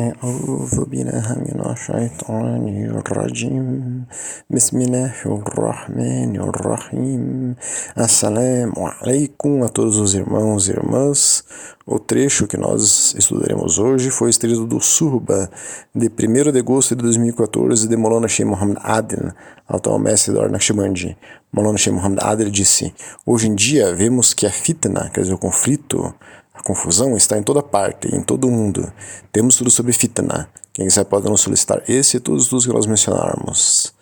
أعوذ بالله من الشيطان الرجيم بسم الله الرحمن الرحيم Assalamu alaikum a todos os irmãos e irmãs. O trecho que nós estudaremos hoje foi extraído do Surba, de 1 de agosto de 2014, de Molana Sheikh Muhammad Adil, atual mestre da Naqshbandi. Molana Sheikh Muhammad Adil disse: Hoje em dia vemos que a fitna, quer dizer, o conflito, a confusão está em toda parte, em todo mundo. Temos tudo sobre fitna. Quem quiser pode nos solicitar esse e todos os que nós mencionarmos.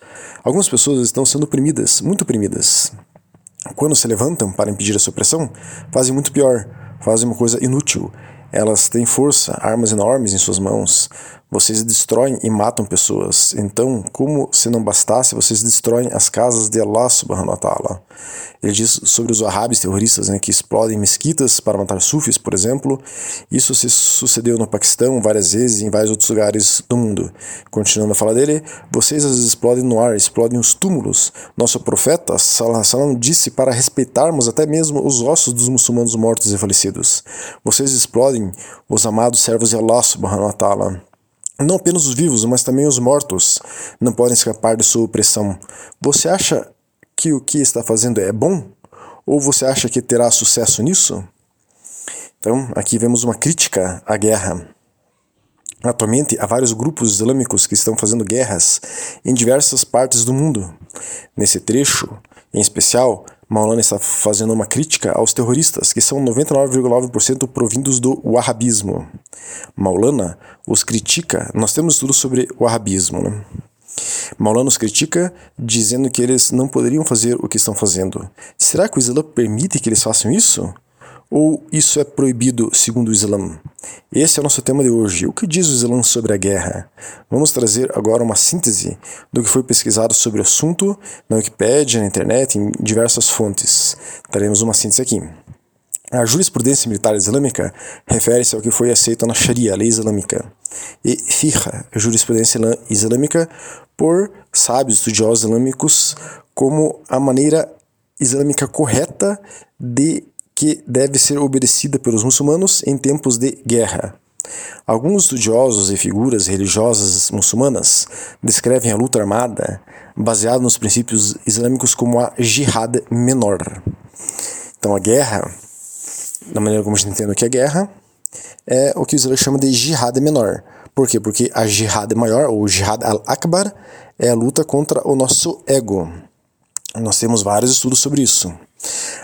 Algumas pessoas estão sendo oprimidas, muito oprimidas. Quando se levantam para impedir a supressão, fazem muito pior, fazem uma coisa inútil. Elas têm força, armas enormes em suas mãos, vocês destroem e matam pessoas. Então, como se não bastasse, vocês destroem as casas de Allah subhanahu wa ta'ala. Ele diz sobre os wahhabis terroristas né, que explodem mesquitas para matar sufis, por exemplo. Isso se sucedeu no Paquistão várias vezes e em vários outros lugares do mundo. Continuando a falar dele, vocês as explodem no ar, explodem os túmulos. Nosso profeta, Salah Salam, disse para respeitarmos até mesmo os ossos dos muçulmanos mortos e falecidos. Vocês explodem os amados servos de Allah subhanahu wa ta'ala. Não apenas os vivos, mas também os mortos não podem escapar de sua opressão. Você acha que o que está fazendo é bom? Ou você acha que terá sucesso nisso? Então, aqui vemos uma crítica à guerra. Atualmente, há vários grupos islâmicos que estão fazendo guerras em diversas partes do mundo. Nesse trecho, em especial, Maulana está fazendo uma crítica aos terroristas, que são 99,9% provindos do wahhabismo. Maulana os critica, nós temos estudo sobre o wahhabismo, né? Maulana os critica dizendo que eles não poderiam fazer o que estão fazendo. Será que o Islã permite que eles façam isso? Ou isso é proibido segundo o Islã? Esse é o nosso tema de hoje. O que diz o Islã sobre a guerra? Vamos trazer agora uma síntese do que foi pesquisado sobre o assunto na Wikipédia, na internet, em diversas fontes. Teremos uma síntese aqui. A jurisprudência militar islâmica refere-se ao que foi aceito na Sharia, a lei islâmica, e fiqh, jurisprudência islâmica, por sábios estudiosos islâmicos, como a maneira islâmica correta de que deve ser obedecida pelos muçulmanos em tempos de guerra. Alguns estudiosos e figuras religiosas muçulmanas descrevem a luta armada baseada nos princípios islâmicos como a jihad menor. Então, a guerra, da maneira como a gente entende o que é guerra, é o que o Islã chama de jihad menor. Por quê? Porque a jihad maior, ou jihad al-akbar, é a luta contra o nosso ego. Nós temos vários estudos sobre isso.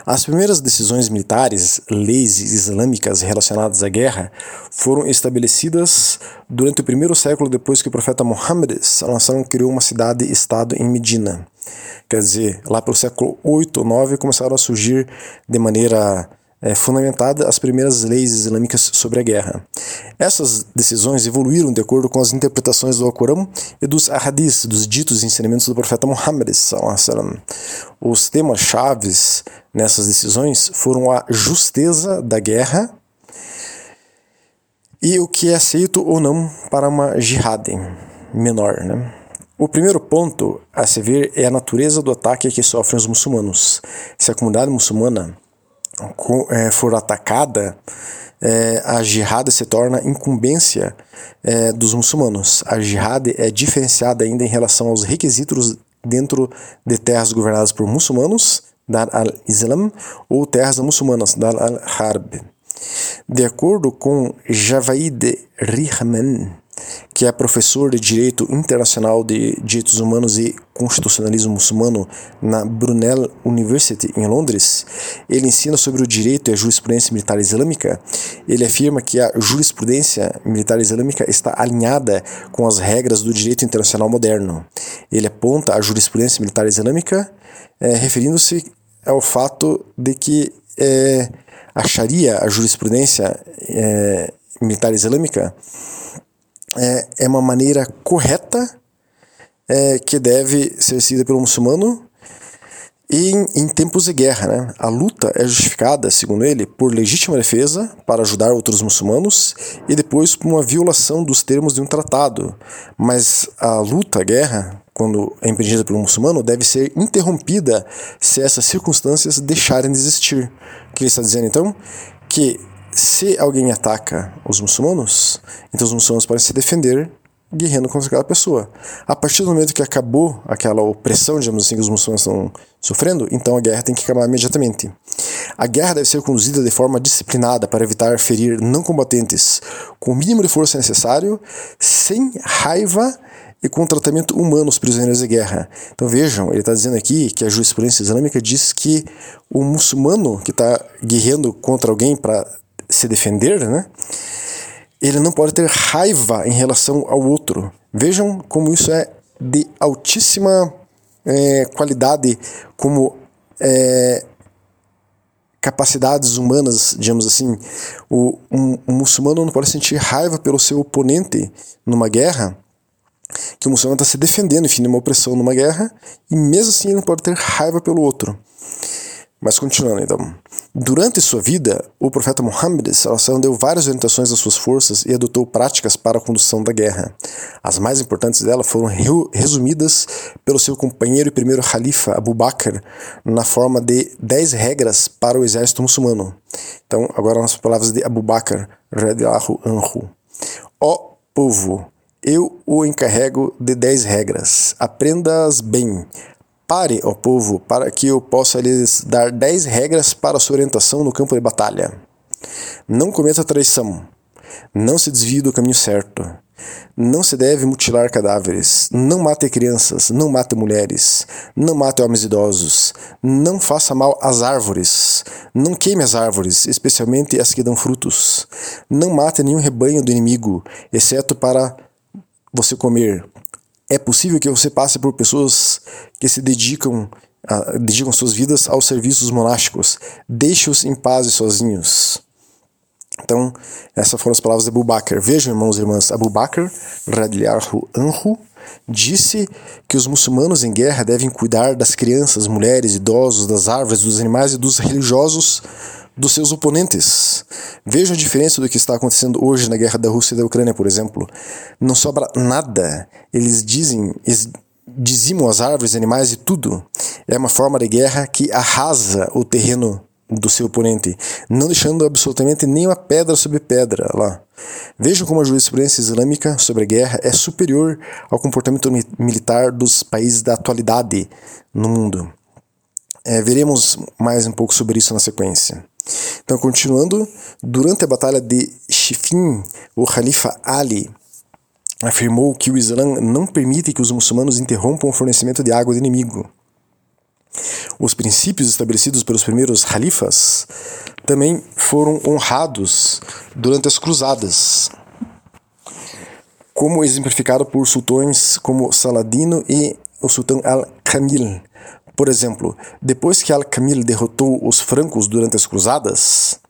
As primeiras decisões militares, leis islâmicas relacionadas à guerra, foram estabelecidas durante o primeiro século depois que o profeta Muhammad criou uma cidade-estado em Medina. Quer dizer, lá pelo século 8 ou 9 começaram a surgir de maneira é, fundamentada as primeiras leis islâmicas sobre a guerra. Essas decisões evoluíram de acordo com as interpretações do Alcorão e dos hadiths, dos ditos e ensinamentos do profeta Muhammad. Os temas chaves nessas decisões foram a justeza da guerra e o que é aceito ou não para uma jihad menor. Né? O primeiro ponto a se ver é a natureza do ataque que sofrem os muçulmanos. Se a comunidade muçulmana for atacada, é, a jihad se torna incumbência é, dos muçulmanos. A jihad é diferenciada ainda em relação aos requisitos dentro de terras governadas por muçulmanos, Dar al-Islam, ou terras muçulmanas, Dar al-Harb. De acordo com Javaid Rihman, que é professor de Direito Internacional de Direitos Humanos e Constitucionalismo Muçulmano na Brunel University, em Londres. Ele ensina sobre o direito e a jurisprudência militar islâmica. Ele afirma que a jurisprudência militar islâmica está alinhada com as regras do direito internacional moderno. Ele aponta a jurisprudência militar islâmica, é, referindo-se ao fato de que é, a Sharia, a jurisprudência é, militar islâmica, é, é uma maneira correta é, que deve ser seguida pelo muçulmano e em, em, tempos de guerra. Né? A luta é justificada, segundo ele, por legítima defesa para ajudar outros muçulmanos e depois por uma violação dos termos de um tratado. Mas a luta, a guerra, quando é empreendida pelo muçulmano, deve ser interrompida se essas circunstâncias deixarem de existir. O que ele está dizendo então? Que se alguém ataca os muçulmanos, então os muçulmanos podem se defender guerreando contra aquela pessoa. A partir do momento que acabou aquela opressão, digamos assim, que os muçulmanos estão sofrendo, então a guerra tem que acabar imediatamente. A guerra deve ser conduzida de forma disciplinada para evitar ferir não combatentes com o mínimo de força necessário, sem raiva e com tratamento humano aos prisioneiros de guerra. Então vejam, ele está dizendo aqui que a jurisprudência islâmica diz que o muçulmano que está guerreando contra alguém para se defender, né? ele não pode ter raiva em relação ao outro. Vejam como isso é de altíssima é, qualidade, como é, capacidades humanas, digamos assim. O, um, um, muçulmano não pode sentir raiva pelo seu oponente numa guerra, que o muçulmano está se defendendo, enfim, de uma opressão numa guerra, e mesmo assim ele não pode ter raiva pelo outro. Mas continuando então. Durante sua vida, o profeta Muhammad deu várias orientações às suas forças e adotou práticas para a condução da guerra. As mais importantes dela foram resumidas pelo seu companheiro e primeiro califa Abu Bakr na forma de 10 regras para o exército muçulmano. Então, agora nas palavras de Abu Bakr, radiallahu anhu. Ó povo, eu o encarrego de 10 regras. Aprenda-as bem Pare, ó povo, para que eu possa lhes dar dez regras para sua orientação no campo de batalha. Não cometa traição. Não se desvie do caminho certo. Não se deve mutilar cadáveres. Não mate crianças. Não mate mulheres. Não mate homens idosos. Não faça mal às árvores. Não queime as árvores, especialmente as que dão frutos. Não mate nenhum rebanho do inimigo, exceto para você comer, é possível que você passe por pessoas que se dedicam, a, dedicam suas vidas aos serviços monásticos. Deixe-os em paz e sozinhos. Então, essas foram as palavras de Abu Bakr. Vejam, irmãos e irmãs, Abu Bakr, radiallahu anhu, disse que os muçulmanos em guerra devem cuidar das crianças, mulheres, idosos, das árvores, dos animais e dos religiosos dos seus oponentes. Veja a diferença do que está acontecendo hoje na guerra da Rússia e da Ucrânia, por exemplo. Não sobra nada. Eles dizem, eles dizimam as árvores, animais e tudo. É uma forma de guerra que arrasa o terreno do seu oponente, não deixando absolutamente nenhuma pedra sobre pedra lá. Vejam como a jurisprudência islâmica sobre a guerra é superior ao comportamento militar dos países da atualidade no mundo. É, veremos mais um pouco sobre isso na sequência. Então, continuando, durante a batalha de Shifin, o Khalifa Ali afirmou que o Islã não permite que os muçulmanos interrompam o fornecimento de água do inimigo. Os princípios estabelecidos pelos primeiros califas também foram honrados durante as cruzadas, como exemplificado por sultões como Saladino e o sultão Al-Kamil, por exemplo, depois que Al-Kamil derrotou os francos durante as cruzadas,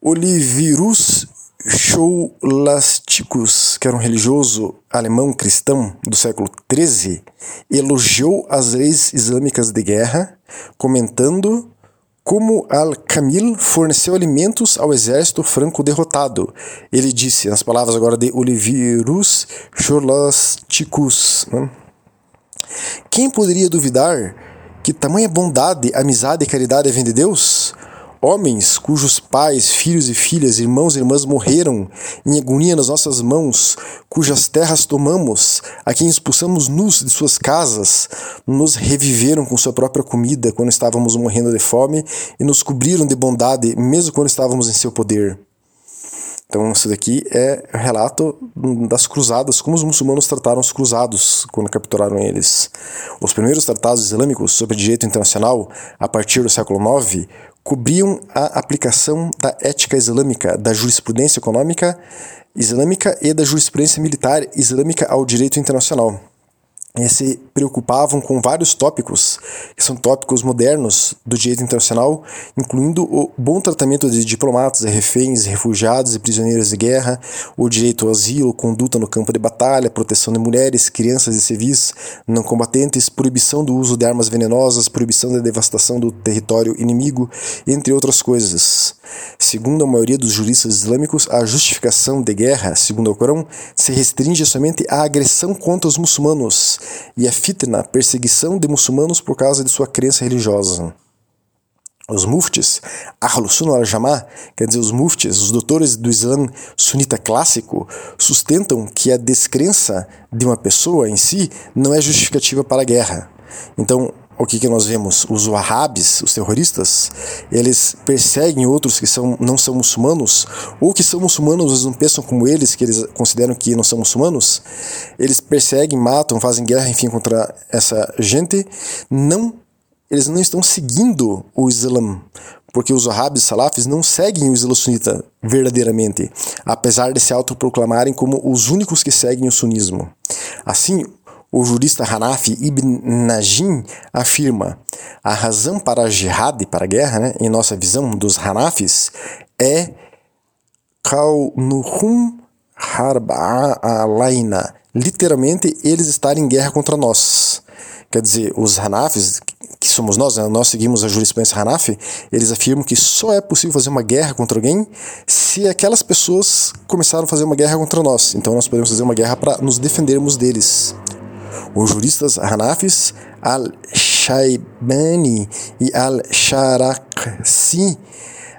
Olivirus Scholasticus, que era um religioso alemão cristão do século XIII, elogiou as leis islâmicas de guerra, comentando como Al-Kamil forneceu alimentos ao exército franco derrotado. Ele disse, nas palavras agora de Olivirus Scholasticus, né? Quem poderia duvidar que tamanha bondade, amizade e caridade vem de Deus? Homens cujos pais, filhos e filhas, irmãos e irmãs morreram em agonia nas nossas mãos, cujas terras tomamos, a quem expulsamos nus de suas casas, nos reviveram com sua própria comida quando estávamos morrendo de fome e nos cobriram de bondade mesmo quando estávamos em seu poder. Então, isso daqui é relato das cruzadas, como os muçulmanos trataram os cruzados quando capturaram eles. Os primeiros tratados islâmicos sobre direito internacional, a partir do século IX, cobriam a aplicação da ética islâmica, da jurisprudência econômica islâmica e da jurisprudência militar islâmica ao direito internacional se preocupavam com vários tópicos, que são tópicos modernos do direito internacional, incluindo o bom tratamento de diplomatas, reféns, refugiados e prisioneiros de guerra, o direito ao asilo, conduta no campo de batalha, proteção de mulheres, crianças e civis não combatentes, proibição do uso de armas venenosas, proibição da devastação do território inimigo, entre outras coisas. Segundo a maioria dos juristas islâmicos, a justificação de guerra, segundo o Corão, se restringe somente à agressão contra os muçulmanos e a fitna, perseguição de muçulmanos por causa de sua crença religiosa. Os muftis, Ahlus al-Jamá, quer dizer, os muftis, os doutores do Islã sunita clássico, sustentam que a descrença de uma pessoa em si não é justificativa para a guerra. Então, o que, que nós vemos? Os wahhabis, os terroristas, eles perseguem outros que são, não são muçulmanos, ou que são muçulmanos, mas não pensam como eles, que eles consideram que não são muçulmanos. Eles perseguem, matam, fazem guerra, enfim, contra essa gente, não eles não estão seguindo o Islã, porque os Wahhabis Salafis não seguem o Islã sunita verdadeiramente, apesar de se autoproclamarem como os únicos que seguem o sunismo. Assim, o jurista Hanafi ibn Najim afirma: a razão para a jihad, para a guerra, né, em nossa visão dos Hanafis, é kaunuhum harba alaina, literalmente eles estarem em guerra contra nós. Quer dizer, os Hanafis, que somos nós, né? nós seguimos a jurisprudência Hanafi, eles afirmam que só é possível fazer uma guerra contra alguém se aquelas pessoas começaram a fazer uma guerra contra nós. Então nós podemos fazer uma guerra para nos defendermos deles. Os juristas Hanafis, Al-Shaibani e Al-Sharaqsi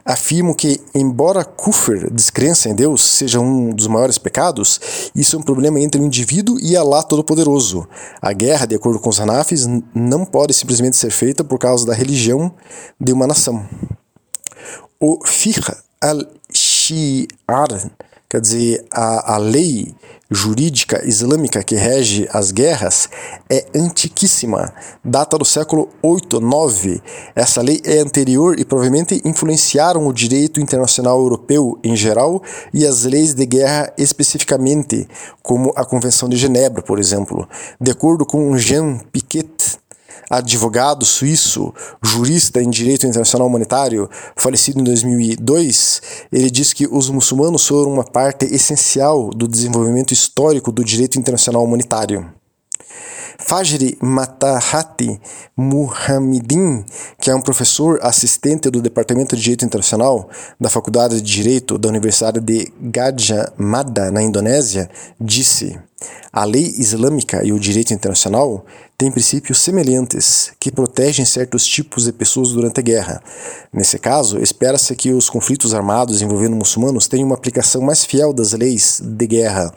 afirmam que, embora kufr, descrença em Deus, seja um dos maiores pecados, isso é um problema entre o indivíduo e Allah Todo-Poderoso. A guerra, de acordo com os Hanafis, não pode simplesmente ser feita por causa da religião de uma nação. O Fiqh al-Shi'ar Quer dizer, a, a lei jurídica islâmica que rege as guerras é antiquíssima, data do século 8, 9. Essa lei é anterior e provavelmente influenciaram o direito internacional europeu em geral e as leis de guerra especificamente, como a Convenção de Genebra, por exemplo. De acordo com Jean Piquet, advogado suíço, jurista em direito internacional humanitário, falecido em 2002, ele diz que os muçulmanos foram uma parte essencial do desenvolvimento histórico do direito internacional humanitário. Fajri Matahati Muhammadin, que é um professor assistente do Departamento de Direito Internacional da Faculdade de Direito da Universidade de Gadjah Mada, na Indonésia, disse: A lei islâmica e o direito internacional têm princípios semelhantes que protegem certos tipos de pessoas durante a guerra. Nesse caso, espera-se que os conflitos armados envolvendo muçulmanos tenham uma aplicação mais fiel das leis de guerra,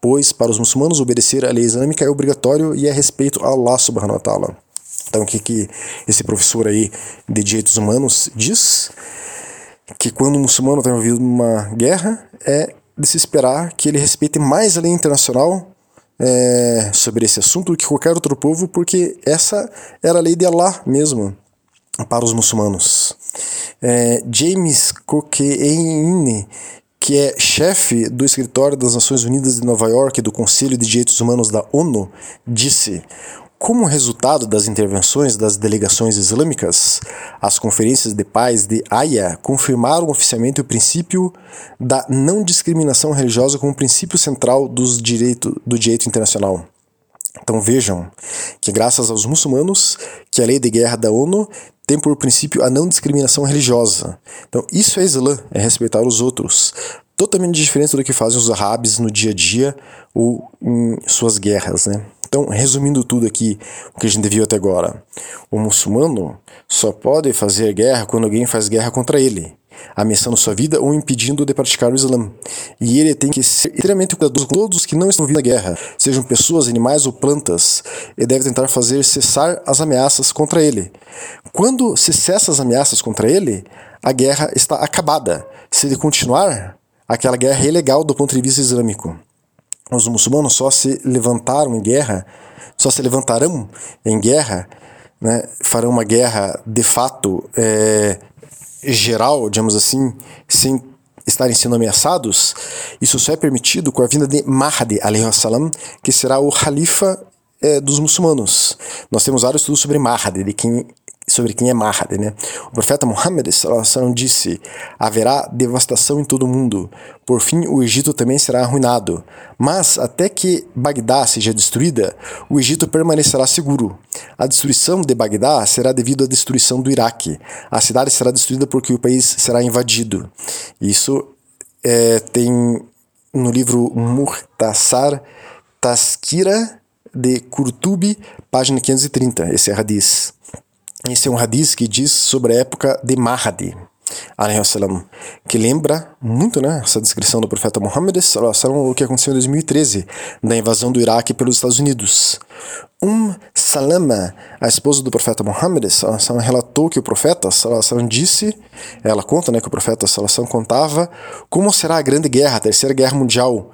pois para os muçulmanos obedecer à lei islâmica é obrigatório e é respeito a Allah subhanahu wa ta'ala. Então o que, que esse professor aí de direitos humanos diz? Que quando o muçulmano está envolvido numa guerra, é de se esperar que ele respeite mais a lei internacional é, sobre esse assunto do que qualquer outro povo, porque essa era a lei de Allah mesmo para os muçulmanos. É, James Coqueine que é chefe do escritório das Nações Unidas de Nova York do Conselho de Direitos Humanos da ONU, disse: como resultado das intervenções das delegações islâmicas, as conferências de paz de Haia confirmaram oficialmente o princípio da não discriminação religiosa como princípio central dos direito, do direito internacional. Então vejam que graças aos muçulmanos que a lei de guerra da ONU tem por princípio a não discriminação religiosa. Então, isso é Islã, é respeitar os outros. Totalmente diferente do que fazem os árabes no dia a dia ou em suas guerras, né? Então, resumindo tudo aqui, o que a gente viu até agora. O muçulmano só pode fazer guerra quando alguém faz guerra contra ele ameaçando sua vida ou impedindo de praticar o Islã. E ele tem que ser extremamente cuidadoso com todos que não estão vindo na guerra, sejam pessoas, animais ou plantas, e deve tentar fazer cessar as ameaças contra ele. Quando se cessa as ameaças contra ele, a guerra está acabada. Se ele continuar, aquela guerra é ilegal do ponto de vista islâmico. Os muçulmanos só se levantaram em guerra, só se levantarão em guerra, né, farão uma guerra de fato é, geral, digamos assim, sem estarem sendo ameaçados, isso só é permitido com a vinda de Mahdi, salam, que será o califa é, dos muçulmanos. Nós temos vários estudos sobre Mahdi, de quem sobre quem é Mahdi, né? O profeta Muhammad disse: haverá devastação em todo o mundo. Por fim, o Egito também será arruinado. Mas até que Bagdá seja destruída, o Egito permanecerá seguro. A destruição de Bagdá será devido à destruição do Iraque. A cidade será destruída porque o país será invadido. Isso é, tem no livro Murtasar Taskira de Kurtubi, página 530, esse é hadith. Esse é um hadith que diz sobre a época de Mahdi, que lembra muito né, essa descrição do profeta Muhammad, o que aconteceu em 2013, da invasão do Iraque pelos Estados Unidos. Um Salama, a esposa do profeta Muhammad, relatou que o profeta disse, ela conta né, que o profeta contava como será a grande guerra, a terceira guerra mundial.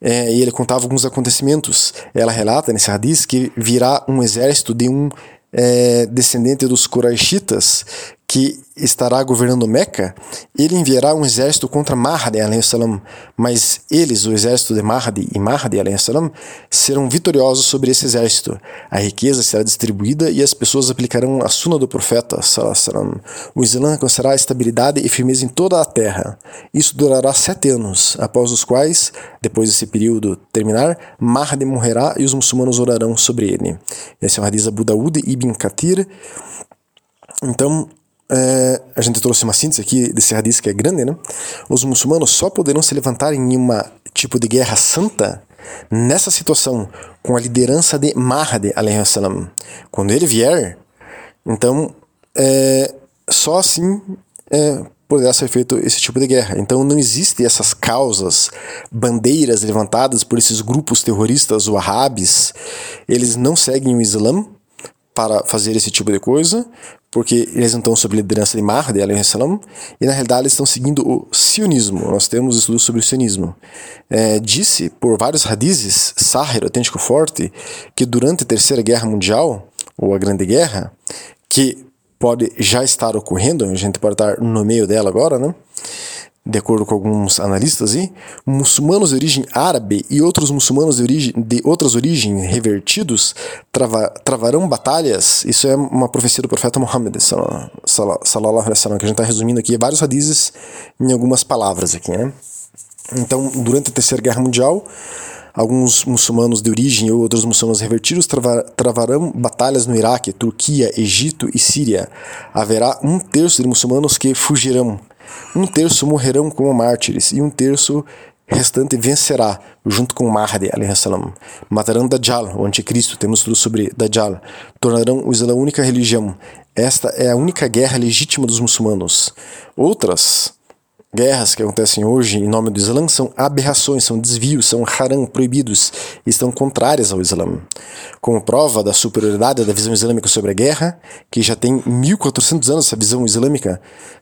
É, e ele contava alguns acontecimentos. Ela relata nesse hadith que virá um exército de um é, descendente dos Quraishitas que estará governando Meca, ele enviará um exército contra Mahdi, salam, mas eles, o exército de Mahdi e Mahdi, salam, serão vitoriosos sobre esse exército. A riqueza será distribuída e as pessoas aplicarão a suna do profeta. Salam. O Islã alcançará estabilidade e firmeza em toda a terra. Isso durará sete anos, após os quais, depois desse período terminar, Mahdi morrerá e os muçulmanos orarão sobre ele. Esse é o hadith Abu Daud ibn Kathir. Então, é, a gente trouxe uma síntese aqui desse hadith que é grande, né? Os muçulmanos só poderão se levantar em uma tipo de guerra santa nessa situação, com a liderança de Mahdi, salam. Quando ele vier, então, é, só assim é, poderá ser feito esse tipo de guerra. Então não existe essas causas, bandeiras levantadas por esses grupos terroristas wahhabis. Eles não seguem o Islã para fazer esse tipo de coisa, porque eles não estão sob liderança de Mahdi, e na realidade eles estão seguindo o sionismo. Nós temos estudos sobre o sionismo. É, disse por vários hadizes, Sahir, autêntico forte, que durante a Terceira Guerra Mundial, ou a Grande Guerra, que pode já estar ocorrendo, a gente pode estar no meio dela agora, né? De acordo com alguns analistas, aí, muçulmanos de origem árabe e outros muçulmanos de, origem, de outras origens revertidos trava, travarão batalhas. Isso é uma profecia do profeta Muhammad, sallallahu alaihi wasallam, que a gente está resumindo aqui vários hadizes em algumas palavras aqui, né? Então, durante a Terceira Guerra Mundial, alguns muçulmanos de origem ou outros muçulmanos revertidos travar, travarão batalhas no Iraque, Turquia, Egito e Síria. Haverá um terço de muçulmanos que fugirão um terço morrerão como mártires e um terço restante vencerá, junto com Mahdi, salam. Matarão Dajjal, o anticristo, temos tudo sobre Dajjal. Tornarão o Islã a única religião. Esta é a única guerra legítima dos muçulmanos. Outras guerras que acontecem hoje em nome do Islã são aberrações, são desvios, são haram, proibidos e estão contrárias ao Islã. Como prova da superioridade da visão islâmica sobre a guerra, que já tem 1400 anos essa visão islâmica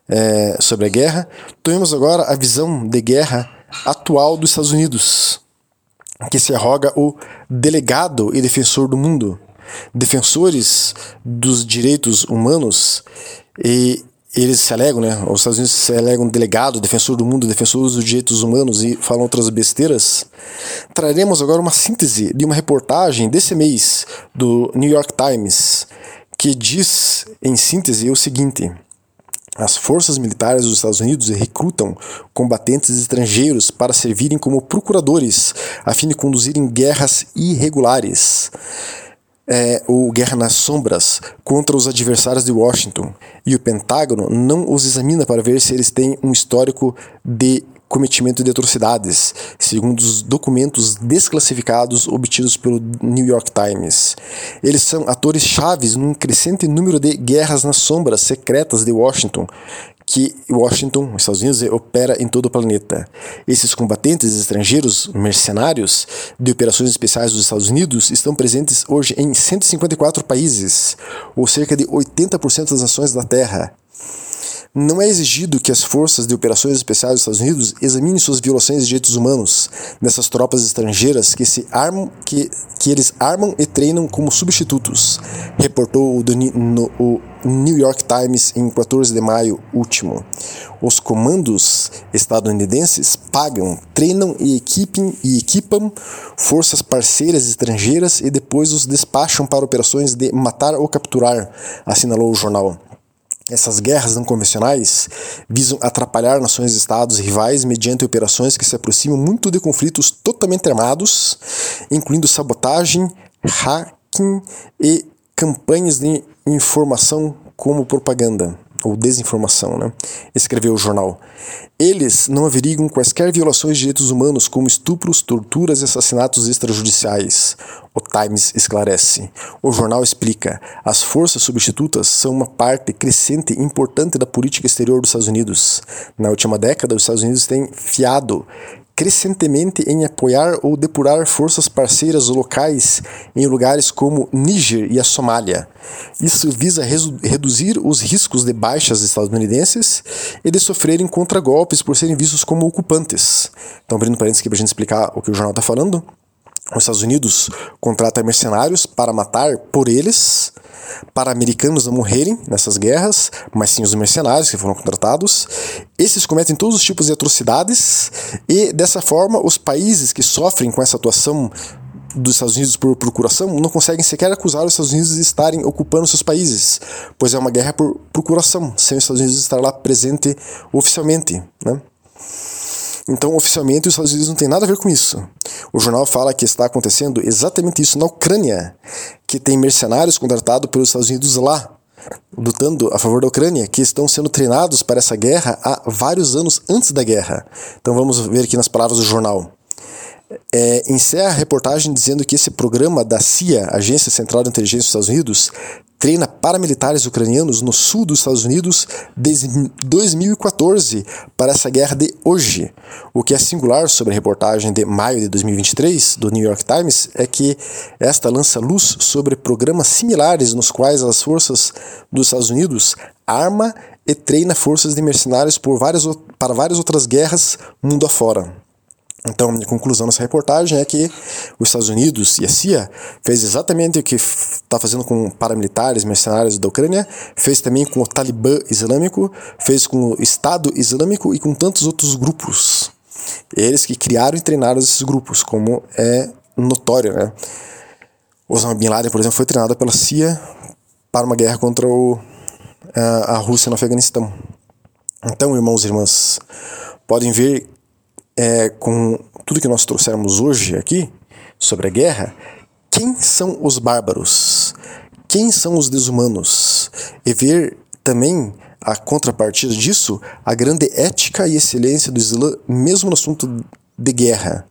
é, sobre a guerra, temos agora a visão de guerra atual dos Estados Unidos, que se arroga o delegado e defensor do mundo, defensores dos direitos humanos e eles se alegam, né? Os Estados Unidos se alegam delegado, defensor do mundo, defensor dos direitos humanos e falam outras besteiras. Traremos agora uma síntese de uma reportagem desse mês do New York Times que diz, em síntese, o seguinte. As forças militares dos Estados Unidos recrutam combatentes estrangeiros para servirem como procuradores, a fim de conduzirem guerras irregulares é, o Guerra nas Sombras contra os adversários de Washington e o Pentágono não os examina para ver se eles têm um histórico de cometimento de atrocidades, segundo os documentos desclassificados obtidos pelo New York Times. Eles são atores chaves num crescente número de guerras nas sombras secretas de Washington, que Washington, Estados Unidos, opera em todo o planeta. Esses combatentes estrangeiros, mercenários de operações especiais dos Estados Unidos, estão presentes hoje em 154 países, ou cerca de 80% das nações da Terra. Não é exigido que as forças de operações especiais dos Estados Unidos examinem suas violações de direitos humanos nessas tropas estrangeiras que se armam, que, que eles armam e treinam como substitutos, reportou o, no, o New York Times em 14 de maio último. Os comandos estadunidenses pagam, treinam e, equipem, e equipam forças parceiras estrangeiras e depois os despacham para operações de matar ou capturar, assinalou o jornal. Essas guerras não convencionais visam atrapalhar nações e estados rivais mediante operações que se aproximam muito de conflitos totalmente armados, incluindo sabotagem, hacking e campanhas de informação como propaganda. Ou desinformação, né? escreveu o jornal. Eles não averiguam quaisquer violações de direitos humanos, como estupros, torturas e assassinatos extrajudiciais. O Times esclarece. O jornal explica: as forças substitutas são uma parte crescente e importante da política exterior dos Estados Unidos. Na última década, os Estados Unidos têm fiado crescentemente em apoiar ou depurar forças parceiras locais em lugares como Níger e a Somália. Isso visa reduzir os riscos de baixas estadunidenses e de sofrerem contragolpes por serem vistos como ocupantes. Então, abrindo parênteses aqui para a gente explicar o que o jornal está falando. Os Estados Unidos contrata mercenários para matar por eles para americanos não morrerem nessas guerras, mas sim os mercenários que foram contratados. Esses cometem todos os tipos de atrocidades e, dessa forma, os países que sofrem com essa atuação dos Estados Unidos por procuração não conseguem sequer acusar os Estados Unidos de estarem ocupando seus países, pois é uma guerra por procuração, sem os Estados Unidos estar lá presente oficialmente. Né? Então, oficialmente, os Estados Unidos não tem nada a ver com isso. O jornal fala que está acontecendo exatamente isso na Ucrânia, que tem mercenários contratados pelos Estados Unidos lá, lutando a favor da Ucrânia, que estão sendo treinados para essa guerra há vários anos antes da guerra. Então vamos ver aqui nas palavras do jornal. É, encerra a reportagem dizendo que esse programa da CIA, Agência Central de Inteligência dos Estados Unidos, treina paramilitares ucranianos no sul dos Estados Unidos desde 2014 para essa guerra de hoje. O que é singular sobre a reportagem de maio de 2023 do New York Times é que esta lança luz sobre programas similares nos quais as forças dos Estados Unidos arma e treina forças de mercenários várias, para várias outras guerras mundo afora. Então, minha conclusão nessa reportagem é que os Estados Unidos e a CIA fez exatamente o que está fazendo com paramilitares, mercenários da Ucrânia, fez também com o Talibã islâmico, fez com o Estado Islâmico e com tantos outros grupos. Eles que criaram e treinaram esses grupos, como é notório, né? Osama Bin Laden, por exemplo, foi treinado pela CIA para uma guerra contra o, a, a Rússia no Afeganistão. Então, irmãos e irmãs, podem ver é, com tudo que nós trouxermos hoje aqui sobre a guerra, quem são os bárbaros? Quem são os desumanos? E ver também a contrapartida disso, a grande ética e excelência do Islã, mesmo no assunto de guerra.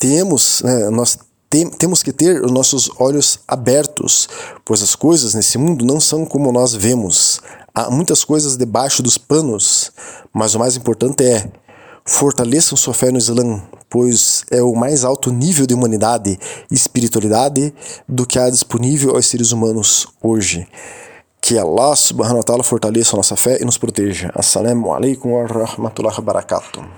Temos, né, nós temos que ter os nossos olhos abertos, pois as coisas nesse mundo não são como nós vemos. Há muitas coisas debaixo dos panos, mas o mais importante é fortaleçam sua fé no Islã, pois é o mais alto nível de humanidade e espiritualidade do que há disponível aos seres humanos hoje. Que Allah subhanahu wa ta'ala fortaleça a nossa fé e nos proteja. Assalamu alaikum wa rahmatullahi wa barakatuh.